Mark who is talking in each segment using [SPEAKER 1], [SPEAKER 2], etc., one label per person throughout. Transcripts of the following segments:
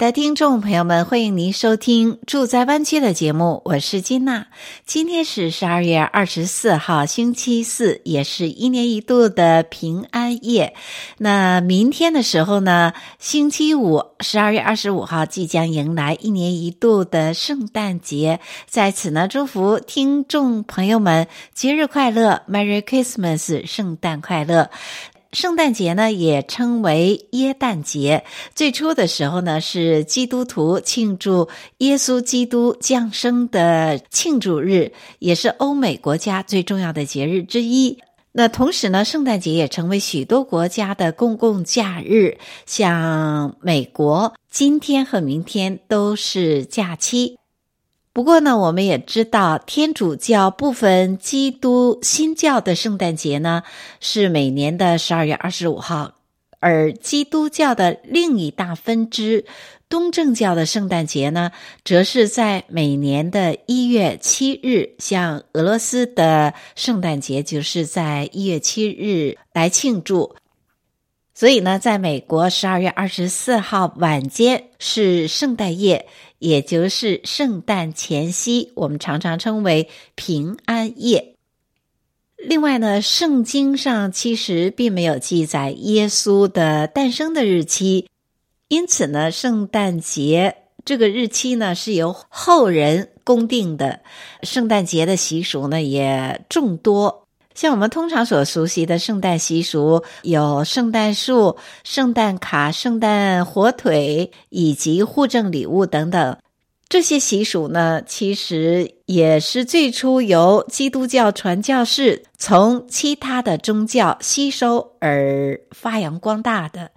[SPEAKER 1] 的听众朋友们，欢迎您收听《住在湾区》的节目，我是金娜。今天是十二月二十四号，星期四，也是一年一度的平安夜。那明天的时候呢，星期五，十二月二十五号，即将迎来一年一度的圣诞节。在此呢，祝福听众朋友们节日快乐，Merry Christmas，圣诞快乐。圣诞节呢，也称为耶诞节。最初的时候呢，是基督徒庆祝耶稣基督降生的庆祝日，也是欧美国家最重要的节日之一。那同时呢，圣诞节也成为许多国家的公共假日，像美国，今天和明天都是假期。不过呢，我们也知道，天主教部分基督新教的圣诞节呢，是每年的十二月二十五号，而基督教的另一大分支东正教的圣诞节呢，则是在每年的一月七日，像俄罗斯的圣诞节就是在一月七日来庆祝。所以呢，在美国十二月二十四号晚间是圣诞夜。也就是圣诞前夕，我们常常称为平安夜。另外呢，圣经上其实并没有记载耶稣的诞生的日期，因此呢，圣诞节这个日期呢是由后人公定的。圣诞节的习俗呢也众多。像我们通常所熟悉的圣诞习俗，有圣诞树、圣诞卡、圣诞火腿以及互赠礼物等等。这些习俗呢，其实也是最初由基督教传教士从其他的宗教吸收而发扬光大的。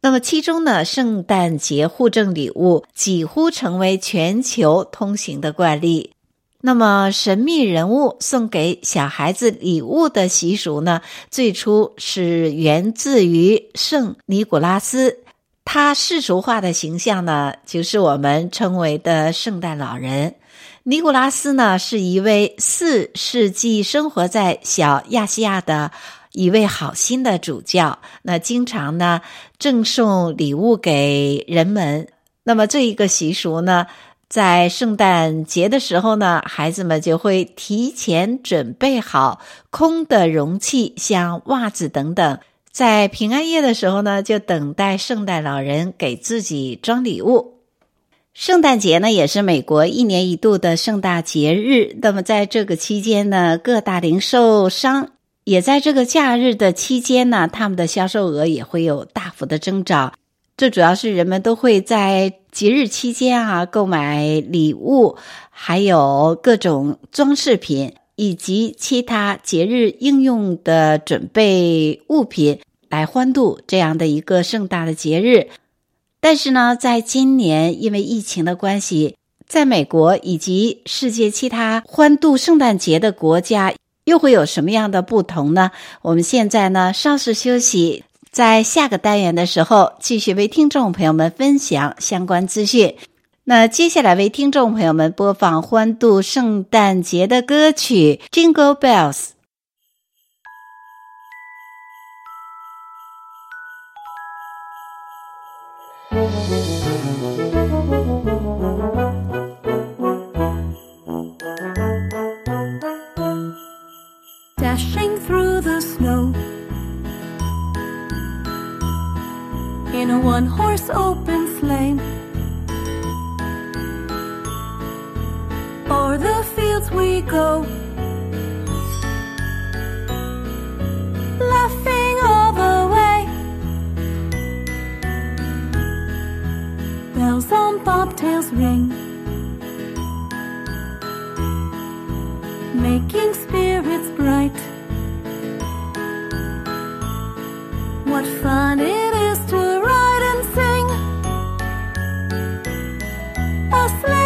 [SPEAKER 1] 那么，其中呢，圣诞节互赠礼物几乎成为全球通行的惯例。那么，神秘人物送给小孩子礼物的习俗呢，最初是源自于圣尼古拉斯。他世俗化的形象呢，就是我们称为的圣诞老人。尼古拉斯呢，是一位四世纪生活在小亚细亚的一位好心的主教。那经常呢，赠送礼物给人们。那么这一个习俗呢，在圣诞节的时候呢，孩子们就会提前准备好空的容器，像袜子等等，在平安夜的时候呢，就等待圣诞老人给自己装礼物。圣诞节呢，也是美国一年一度的盛大节日。那么在这个期间呢，各大零售商也在这个假日的期间呢，他们的销售额也会有大幅的增长。这主要是人们都会在节日期间啊购买礼物，还有各种装饰品以及其他节日应用的准备物品来欢度这样的一个盛大的节日。但是呢，在今年因为疫情的关系，在美国以及世界其他欢度圣诞节的国家，又会有什么样的不同呢？我们现在呢，稍事休息。在下个单元的时候，继续为听众朋友们分享相关资讯。那接下来为听众朋友们播放欢度圣诞节的歌曲《Jingle Bells》。
[SPEAKER 2] Dashing through the snow. in a one-horse open sleigh. O'er the fields we go, laughing all the way. Bells on bobtails ring, making spirits bright. What fun it is!
[SPEAKER 1] just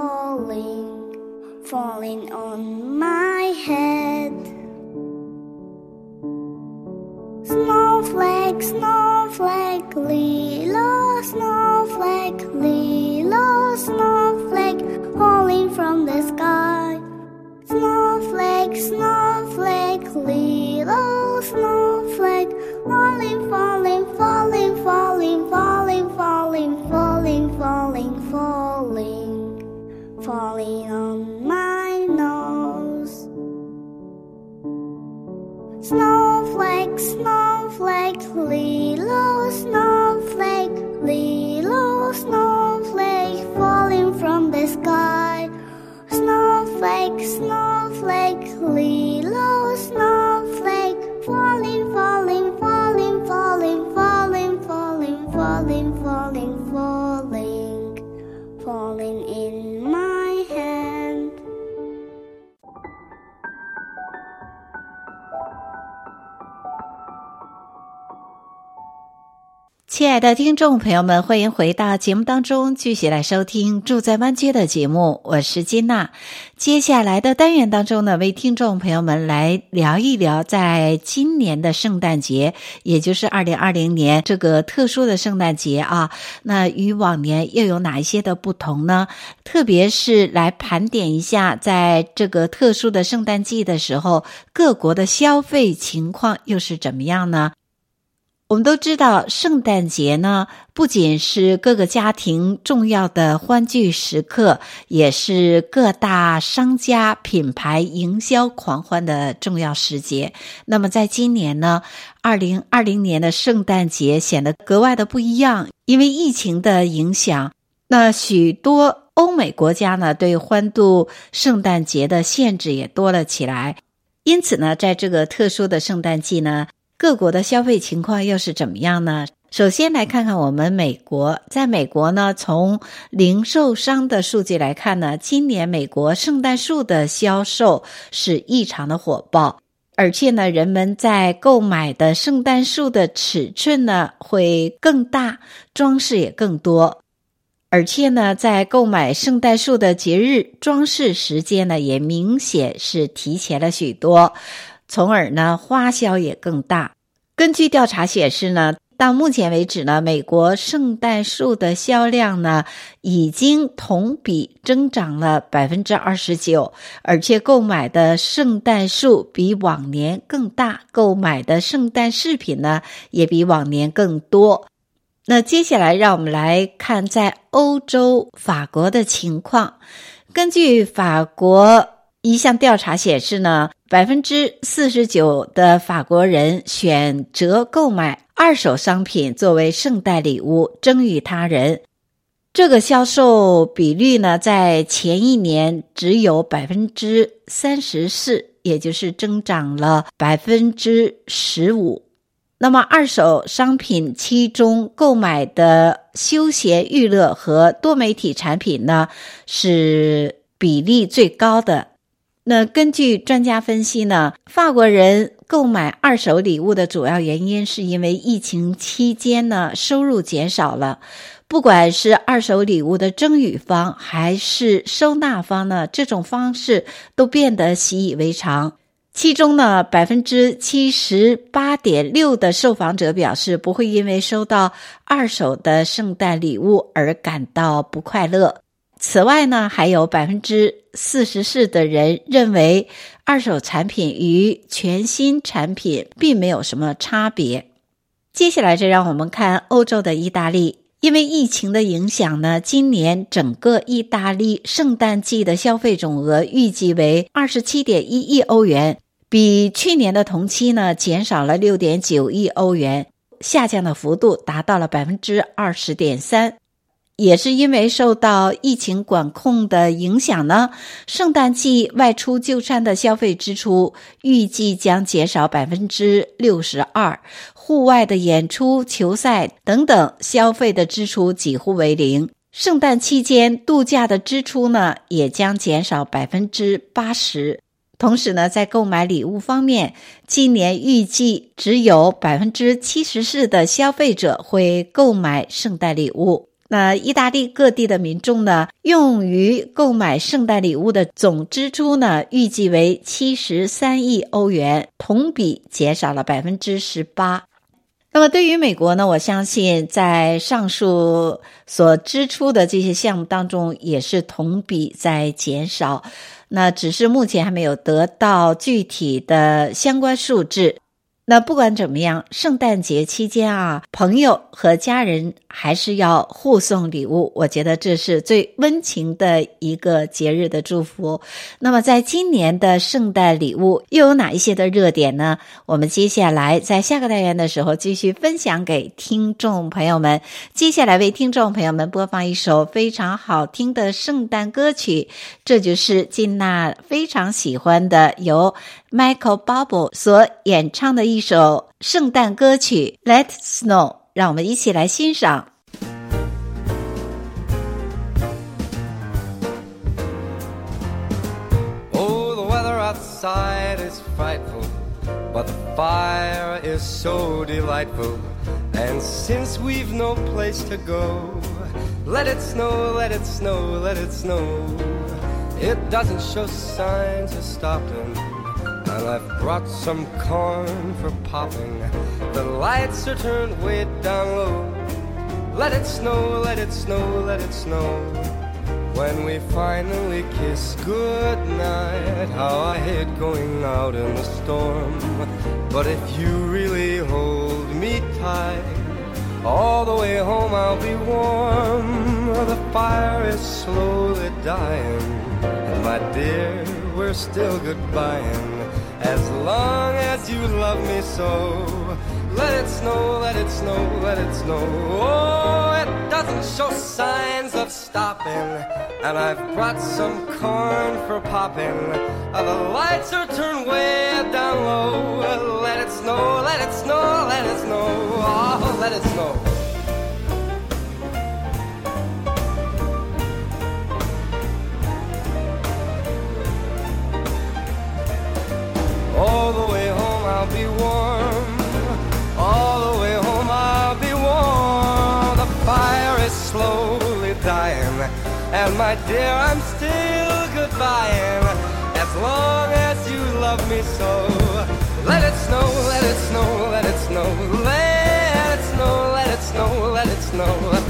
[SPEAKER 3] Falling, falling, on my head. Snowflake, snowflake, little snowflake, little snowflake, falling from the sky. Snowflake, snowflake, little snowflake, falling, on my nose. Snowflake, snowflake, little snowflake, little snowflake, falling from the sky. Snowflake, snowflake, little
[SPEAKER 1] 亲爱的听众朋友们，欢迎回到节目当中，继续来收听《住在湾区》的节目。我是金娜。接下来的单元当中呢，为听众朋友们来聊一聊，在今年的圣诞节，也就是二零二零年这个特殊的圣诞节啊，那与往年又有哪一些的不同呢？特别是来盘点一下，在这个特殊的圣诞季的时候，各国的消费情况又是怎么样呢？我们都知道，圣诞节呢，不仅是各个家庭重要的欢聚时刻，也是各大商家品牌营销狂欢的重要时节。那么，在今年呢，二零二零年的圣诞节显得格外的不一样，因为疫情的影响，那许多欧美国家呢，对欢度圣诞节的限制也多了起来。因此呢，在这个特殊的圣诞季呢，各国的消费情况又是怎么样呢？首先来看看我们美国，在美国呢，从零售商的数据来看呢，今年美国圣诞树的销售是异常的火爆，而且呢，人们在购买的圣诞树的尺寸呢会更大，装饰也更多，而且呢，在购买圣诞树的节日装饰时间呢也明显是提前了许多。从而呢，花销也更大。根据调查显示呢，到目前为止呢，美国圣诞树的销量呢，已经同比增长了百分之二十九，而且购买的圣诞树比往年更大，购买的圣诞饰品呢，也比往年更多。那接下来，让我们来看在欧洲法国的情况。根据法国。一项调查显示呢，百分之四十九的法国人选择购买二手商品作为圣诞礼物赠与他人。这个销售比率呢，在前一年只有百分之三十四，也就是增长了百分之十五。那么，二手商品其中购买的休闲娱乐和多媒体产品呢，是比例最高的。那根据专家分析呢，法国人购买二手礼物的主要原因是因为疫情期间呢，收入减少了。不管是二手礼物的赠与方还是收纳方呢，这种方式都变得习以为常。其中呢，百分之七十八点六的受访者表示不会因为收到二手的圣诞礼物而感到不快乐。此外呢，还有百分之四十四的人认为二手产品与全新产品并没有什么差别。接下来，就让我们看欧洲的意大利，因为疫情的影响呢，今年整个意大利圣诞季的消费总额预计为二十七点一亿欧元，比去年的同期呢减少了六点九亿欧元，下降的幅度达到了百分之二十点三。也是因为受到疫情管控的影响呢，圣诞季外出就餐的消费支出预计将减少百分之六十二，户外的演出、球赛等等消费的支出几乎为零。圣诞期间度假的支出呢，也将减少百分之八十。同时呢，在购买礼物方面，今年预计只有百分之七十四的消费者会购买圣诞礼物。那意大利各地的民众呢，用于购买圣诞礼物的总支出呢，预计为七十三亿欧元，同比减少了百分之十八。那么对于美国呢，我相信在上述所支出的这些项目当中，也是同比在减少。那只是目前还没有得到具体的相关数字。那不管怎么样，圣诞节期间啊，朋友和家人还是要互送礼物。我觉得这是最温情的一个节日的祝福。那么，在今年的圣诞礼物又有哪一些的热点呢？我们接下来在下个单元的时候继续分享给听众朋友们。接下来为听众朋友们播放一首非常好听的圣诞歌曲，这就是金娜非常喜欢的由 Michael Bublé 所演唱的一首圣诞歌曲《Let It Snow》，让我们一起来欣赏。
[SPEAKER 4] Oh, the weather outside is frightful, but the fire is so delightful. And since we've no place to go, let it snow, let it snow, let it snow. It doesn't show signs of stopping. And I've brought some corn for popping. The lights are turned way down low. Let it snow, let it snow, let it snow. When we finally kiss goodnight, how I hate going out in the storm. But if you really hold me tight, all the way home I'll be warm. The fire is slowly dying, and my dear, we're still goodbying. As long as you love me so, let it snow, let it snow, let it snow. Oh, it doesn't show signs of stopping. And I've brought some corn for popping. The lights are turned way down low. Let it snow, let it snow, let it snow. Oh, let it snow. And my dear, I'm still goodbying. As long as you love me so. Let it snow, let it snow, let it snow. Let it snow, let it snow, let it snow. Let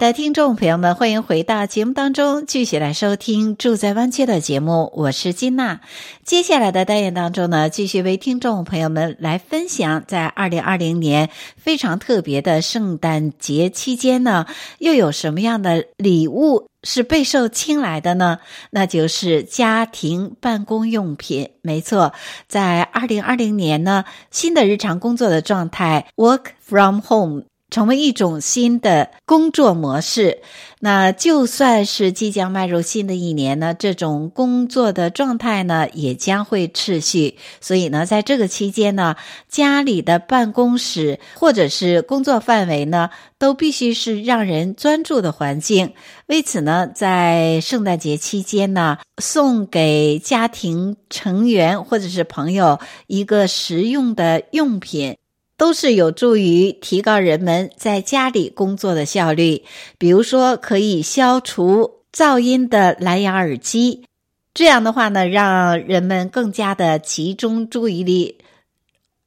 [SPEAKER 1] 的听众朋友们，欢迎回到节目当中，继续来收听《住在湾区》的节目。我是金娜。接下来的单元当中呢，继续为听众朋友们来分享，在二零二零年非常特别的圣诞节期间呢，又有什么样的礼物是备受青睐的呢？那就是家庭办公用品。没错，在二零二零年呢，新的日常工作的状态 （work from home）。成为一种新的工作模式，那就算是即将迈入新的一年呢，这种工作的状态呢也将会持续。所以呢，在这个期间呢，家里的办公室或者是工作范围呢，都必须是让人专注的环境。为此呢，在圣诞节期间呢，送给家庭成员或者是朋友一个实用的用品。都是有助于提高人们在家里工作的效率。比如说，可以消除噪音的蓝牙耳机，这样的话呢，让人们更加的集中注意力。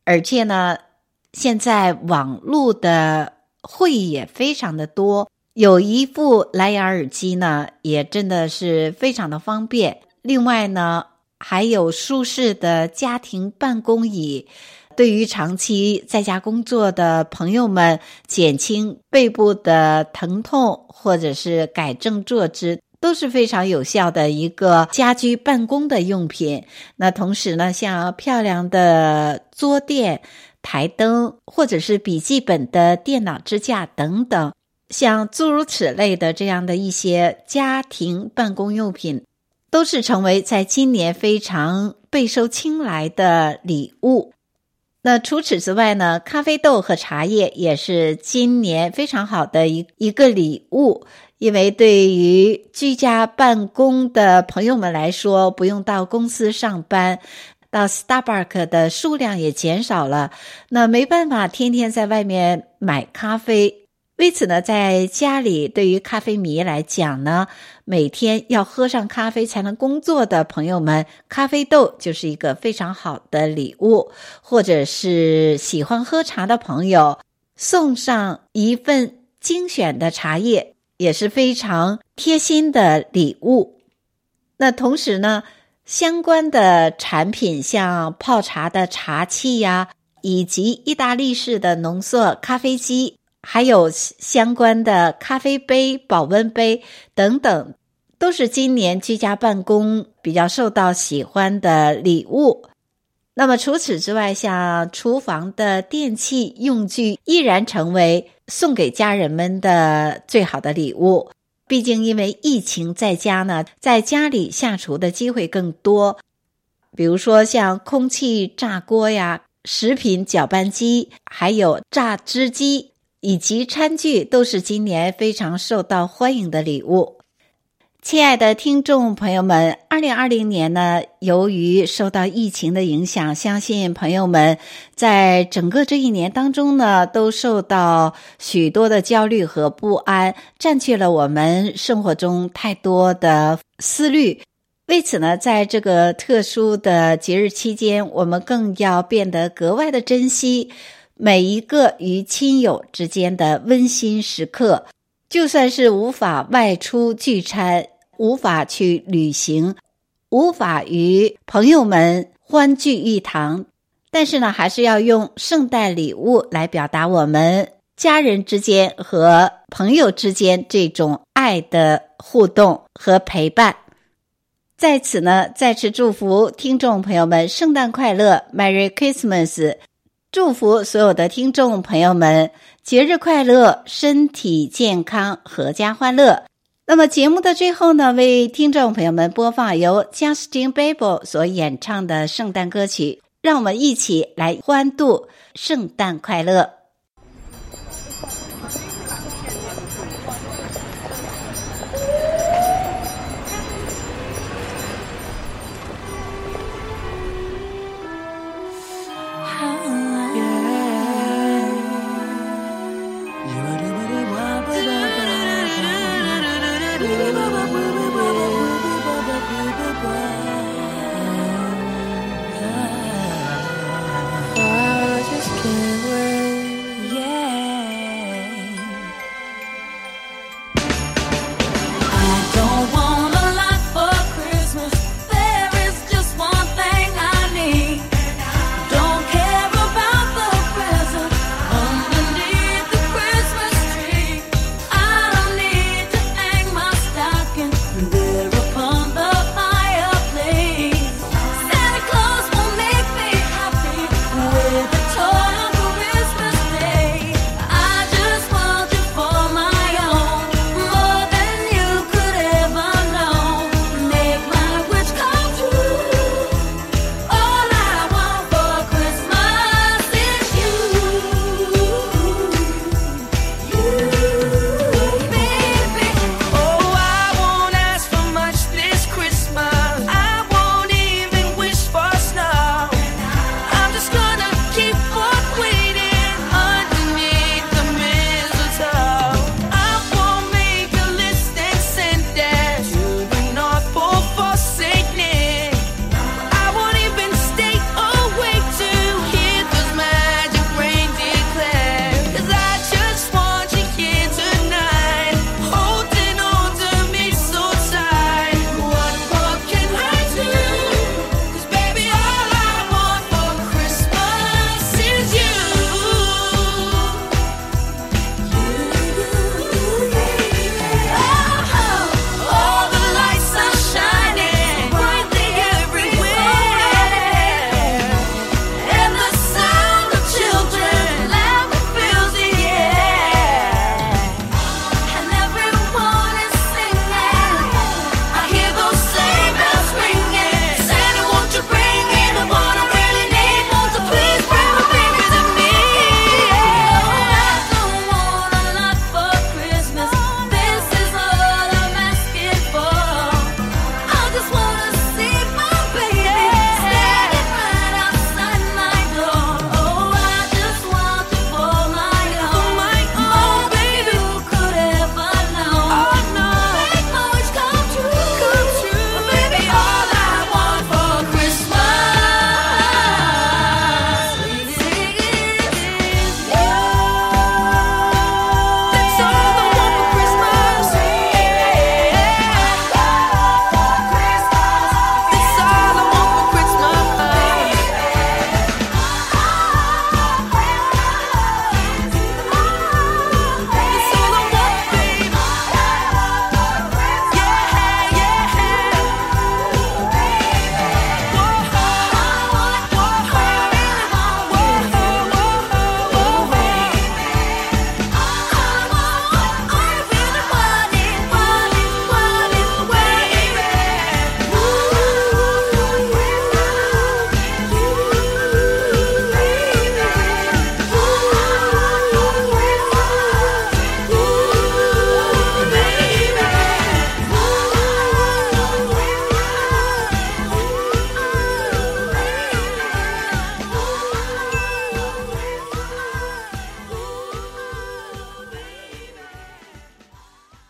[SPEAKER 1] 而且呢，现在网络的会议也非常的多，有一副蓝牙耳机呢，也真的是非常的方便。另外呢，还有舒适的家庭办公椅，对于长期在家工作的朋友们，减轻背部的疼痛或者是改正坐姿都是非常有效的一个家居办公的用品。那同时呢，像漂亮的桌垫、台灯，或者是笔记本的电脑支架等等。像诸如此类的这样的一些家庭办公用品，都是成为在今年非常备受青睐的礼物。那除此之外呢，咖啡豆和茶叶也是今年非常好的一一个礼物，因为对于居家办公的朋友们来说，不用到公司上班，到 Starbucks 的数量也减少了，那没办法天天在外面买咖啡。为此呢，在家里对于咖啡迷来讲呢，每天要喝上咖啡才能工作的朋友们，咖啡豆就是一个非常好的礼物；或者是喜欢喝茶的朋友，送上一份精选的茶叶，也是非常贴心的礼物。那同时呢，相关的产品，像泡茶的茶器呀，以及意大利式的浓缩咖啡机。还有相关的咖啡杯、保温杯等等，都是今年居家办公比较受到喜欢的礼物。那么除此之外，像厨房的电器用具，依然成为送给家人们的最好的礼物。毕竟因为疫情在家呢，在家里下厨的机会更多，比如说像空气炸锅呀、食品搅拌机，还有榨汁机。以及餐具都是今年非常受到欢迎的礼物。亲爱的听众朋友们，二零二零年呢，由于受到疫情的影响，相信朋友们在整个这一年当中呢，都受到许多的焦虑和不安，占据了我们生活中太多的思虑。为此呢，在这个特殊的节日期间，我们更要变得格外的珍惜。每一个与亲友之间的温馨时刻，就算是无法外出聚餐、无法去旅行、无法与朋友们欢聚一堂，但是呢，还是要用圣诞礼物来表达我们家人之间和朋友之间这种爱的互动和陪伴。在此呢，再次祝福听众朋友们圣诞快乐，Merry Christmas！祝福所有的听众朋友们节日快乐，身体健康，阖家欢乐。那么节目的最后呢，为听众朋友们播放由 Justin Bieber 所演唱的圣诞歌曲，让我们一起来欢度圣诞快乐。